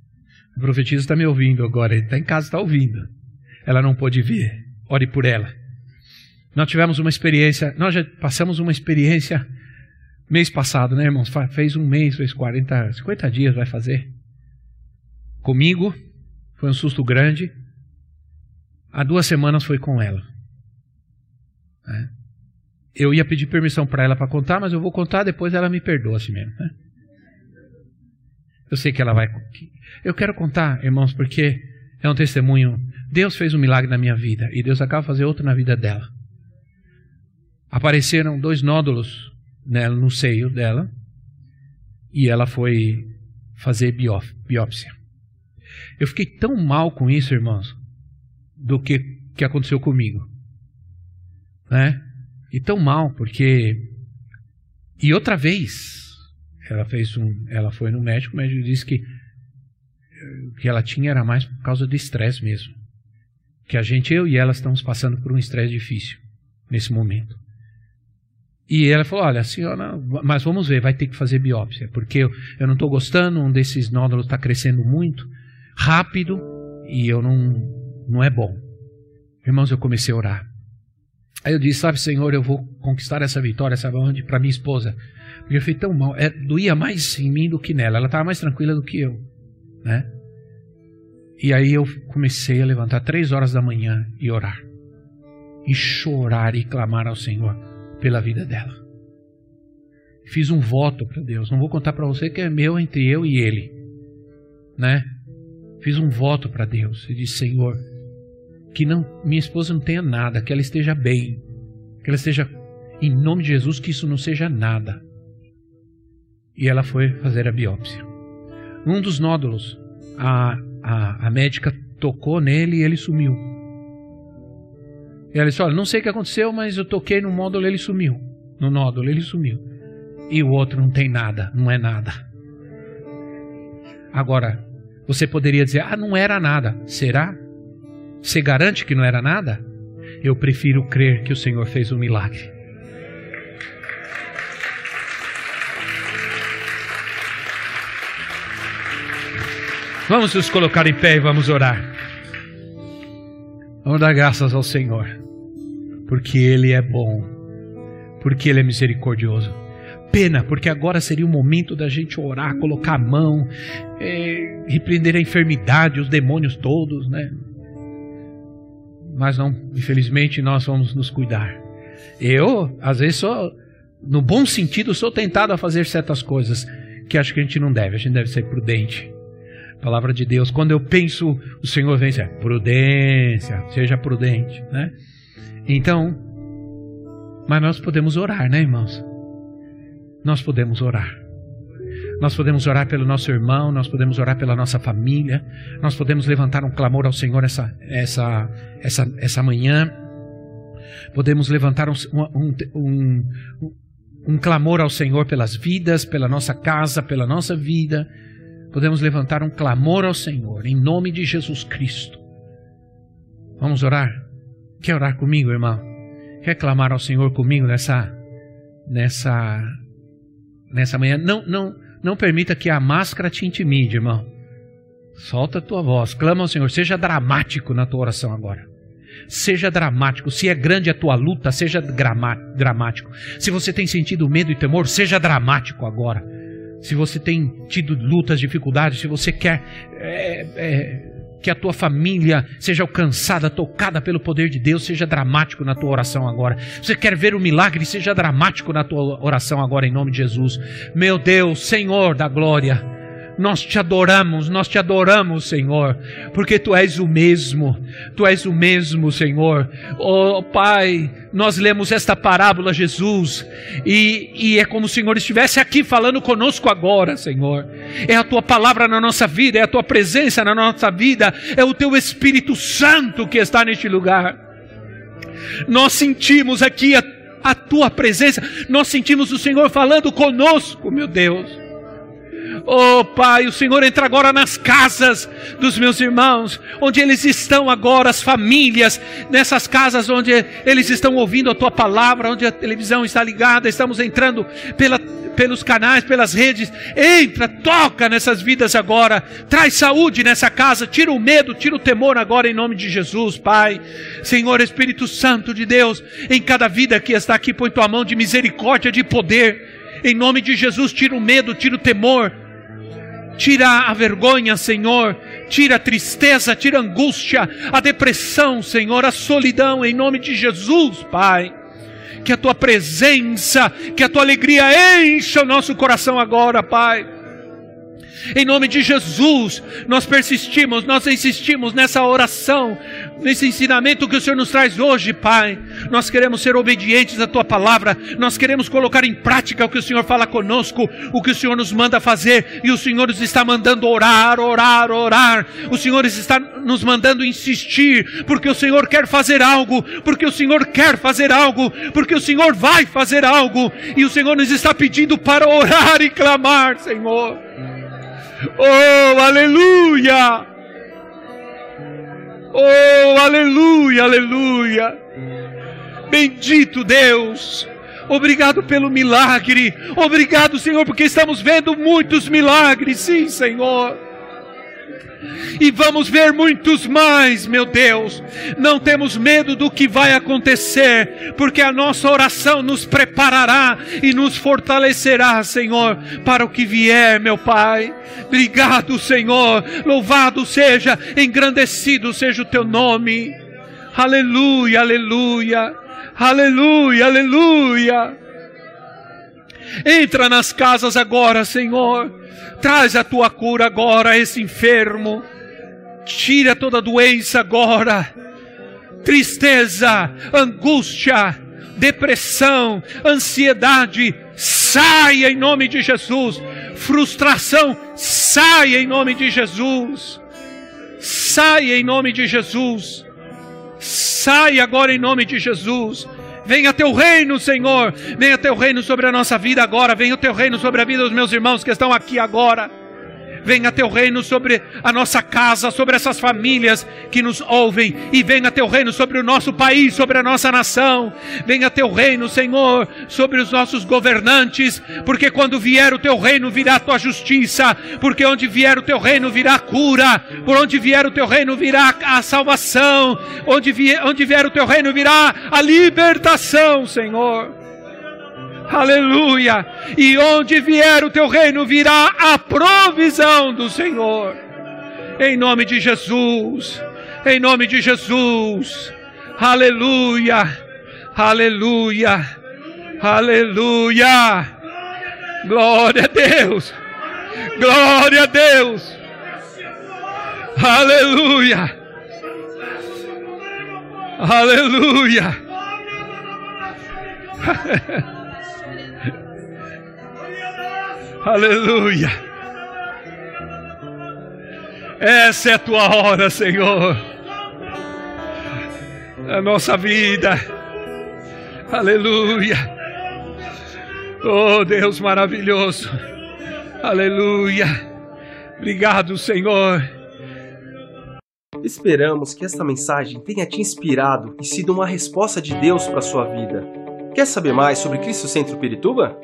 a profetisa está me ouvindo agora, está em casa, está ouvindo. Ela não pôde vir, ore por ela. Nós tivemos uma experiência, nós já passamos uma experiência mês passado, né, irmãos? Fez um mês, fez 40, 50 dias, vai fazer. Comigo, foi um susto grande. Há duas semanas foi com ela. É. Eu ia pedir permissão para ela para contar, mas eu vou contar, depois ela me perdoa assim mesmo. Né? Eu sei que ela vai. Eu quero contar, irmãos, porque é um testemunho. Deus fez um milagre na minha vida e Deus acaba de fazer outro na vida dela apareceram dois nódulos nela, no seio dela e ela foi fazer biópsia. Eu fiquei tão mal com isso, irmãos, do que, que aconteceu comigo. Né? E tão mal, porque. E outra vez, ela fez um. Ela foi no médico, o médico disse que o que ela tinha era mais por causa do estresse mesmo. Que a gente, eu e ela, estamos passando por um estresse difícil nesse momento. E ela falou: Olha, senhora, mas vamos ver, vai ter que fazer biópsia, porque eu, eu não estou gostando, um desses nódulos está crescendo muito, rápido, e eu não, não é bom. Irmãos, eu comecei a orar. Aí eu disse: Sabe, Senhor, eu vou conquistar essa vitória, sabe onde? Para minha esposa. Porque eu fui tão mal, é, doía mais em mim do que nela, ela estava mais tranquila do que eu, né? E aí eu comecei a levantar três horas da manhã e orar, e chorar e clamar ao Senhor pela vida dela. Fiz um voto para Deus. Não vou contar para você que é meu entre eu e ele, né? Fiz um voto para Deus e disse: Senhor, que não minha esposa não tenha nada, que ela esteja bem, que ela esteja em nome de Jesus, que isso não seja nada. E ela foi fazer a biópsia. Um dos nódulos, a, a, a médica tocou nele e ele sumiu. E ela disse: Olha, não sei o que aconteceu, mas eu toquei no módulo ele sumiu. No nódulo ele sumiu. E o outro não tem nada, não é nada. Agora, você poderia dizer: Ah, não era nada. Será? Você garante que não era nada? Eu prefiro crer que o Senhor fez um milagre. Vamos nos colocar em pé e vamos orar. Vamos dar graças ao Senhor porque Ele é bom, porque Ele é misericordioso. Pena, porque agora seria o momento da gente orar, colocar a mão, é, repreender a enfermidade, os demônios todos, né? Mas não, infelizmente, nós vamos nos cuidar. Eu, às vezes, sou, no bom sentido, sou tentado a fazer certas coisas que acho que a gente não deve, a gente deve ser prudente. palavra de Deus, quando eu penso, o Senhor vem dizer, prudência, seja prudente, né? Então, mas nós podemos orar, né, irmãos? Nós podemos orar. Nós podemos orar pelo nosso irmão, nós podemos orar pela nossa família, nós podemos levantar um clamor ao Senhor essa, essa, essa, essa manhã. Podemos levantar um, um, um, um clamor ao Senhor pelas vidas, pela nossa casa, pela nossa vida. Podemos levantar um clamor ao Senhor, em nome de Jesus Cristo. Vamos orar? Quer orar comigo, irmão? Quer clamar ao Senhor comigo nessa nessa nessa manhã? Não, não, não permita que a máscara te intimide, irmão. Solta a tua voz, clama ao Senhor, seja dramático na tua oração agora. Seja dramático. Se é grande a tua luta, seja dramático. Se você tem sentido medo e temor, seja dramático agora. Se você tem tido lutas, dificuldades, se você quer é, é, que a tua família seja alcançada, tocada pelo poder de Deus, seja dramático na tua oração agora. Você quer ver o milagre, seja dramático na tua oração agora, em nome de Jesus. Meu Deus, Senhor da glória. Nós te adoramos, nós te adoramos, Senhor, porque tu és o mesmo, tu és o mesmo, Senhor. Oh Pai, nós lemos esta parábola, Jesus, e, e é como o Senhor estivesse aqui falando conosco agora, Senhor. É a tua palavra na nossa vida, é a tua presença na nossa vida, é o teu Espírito Santo que está neste lugar. Nós sentimos aqui a, a tua presença, nós sentimos o Senhor falando conosco, meu Deus. Oh Pai, o Senhor entra agora nas casas dos meus irmãos, onde eles estão agora, as famílias, nessas casas onde eles estão ouvindo a tua palavra, onde a televisão está ligada, estamos entrando pela, pelos canais, pelas redes. Entra, toca nessas vidas agora, traz saúde nessa casa, tira o medo, tira o temor agora em nome de Jesus, Pai. Senhor Espírito Santo de Deus, em cada vida que está aqui, põe tua mão de misericórdia, de poder. Em nome de Jesus, tira o medo, tira o temor Tira a vergonha, Senhor. Tira a tristeza, tira a angústia, a depressão, Senhor, a solidão, em nome de Jesus, Pai. Que a tua presença, que a tua alegria encha o nosso coração agora, Pai. Em nome de Jesus, nós persistimos, nós insistimos nessa oração, nesse ensinamento que o Senhor nos traz hoje, Pai. Nós queremos ser obedientes à tua palavra, nós queremos colocar em prática o que o Senhor fala conosco, o que o Senhor nos manda fazer, e o Senhor nos está mandando orar, orar, orar. O Senhor está nos mandando insistir, porque o Senhor quer fazer algo, porque o Senhor quer fazer algo, porque o Senhor vai fazer algo, e o Senhor nos está pedindo para orar e clamar, Senhor. Oh, aleluia! Oh, aleluia, aleluia! Bendito Deus! Obrigado pelo milagre. Obrigado, Senhor, porque estamos vendo muitos milagres. Sim, Senhor e vamos ver muitos mais, meu Deus. Não temos medo do que vai acontecer, porque a nossa oração nos preparará e nos fortalecerá, Senhor, para o que vier, meu Pai. Obrigado, Senhor. Louvado seja, engrandecido seja o teu nome. Aleluia, aleluia. Aleluia, aleluia. Entra nas casas agora, Senhor. Traz a tua cura agora a esse enfermo. Tira toda doença agora. Tristeza, angústia, depressão, ansiedade, saia em nome de Jesus. Frustração, saia em nome de Jesus. Saia em nome de Jesus. Saia agora em nome de Jesus. Venha teu reino, Senhor. Venha teu reino sobre a nossa vida agora. Venha o teu reino sobre a vida dos meus irmãos que estão aqui agora. Venha teu reino sobre a nossa casa, sobre essas famílias que nos ouvem, e venha teu reino sobre o nosso país, sobre a nossa nação. Venha teu reino, Senhor, sobre os nossos governantes, porque quando vier o teu reino virá a tua justiça, porque onde vier o teu reino virá a cura, por onde vier o teu reino virá a salvação, onde vier, onde vier o teu reino virá a libertação, Senhor. Aleluia! E onde vier o teu reino, virá a provisão do Senhor. Em nome de Jesus. Em nome de Jesus. Aleluia! Aleluia! Aleluia! Glória a Deus! Glória a Deus! Aleluia! Aleluia! Aleluia. Essa é a tua hora, Senhor. A nossa vida. Aleluia. Oh, Deus maravilhoso. Aleluia. Obrigado, Senhor. Esperamos que esta mensagem tenha te inspirado e sido uma resposta de Deus para sua vida. Quer saber mais sobre Cristo Centro Pirituba?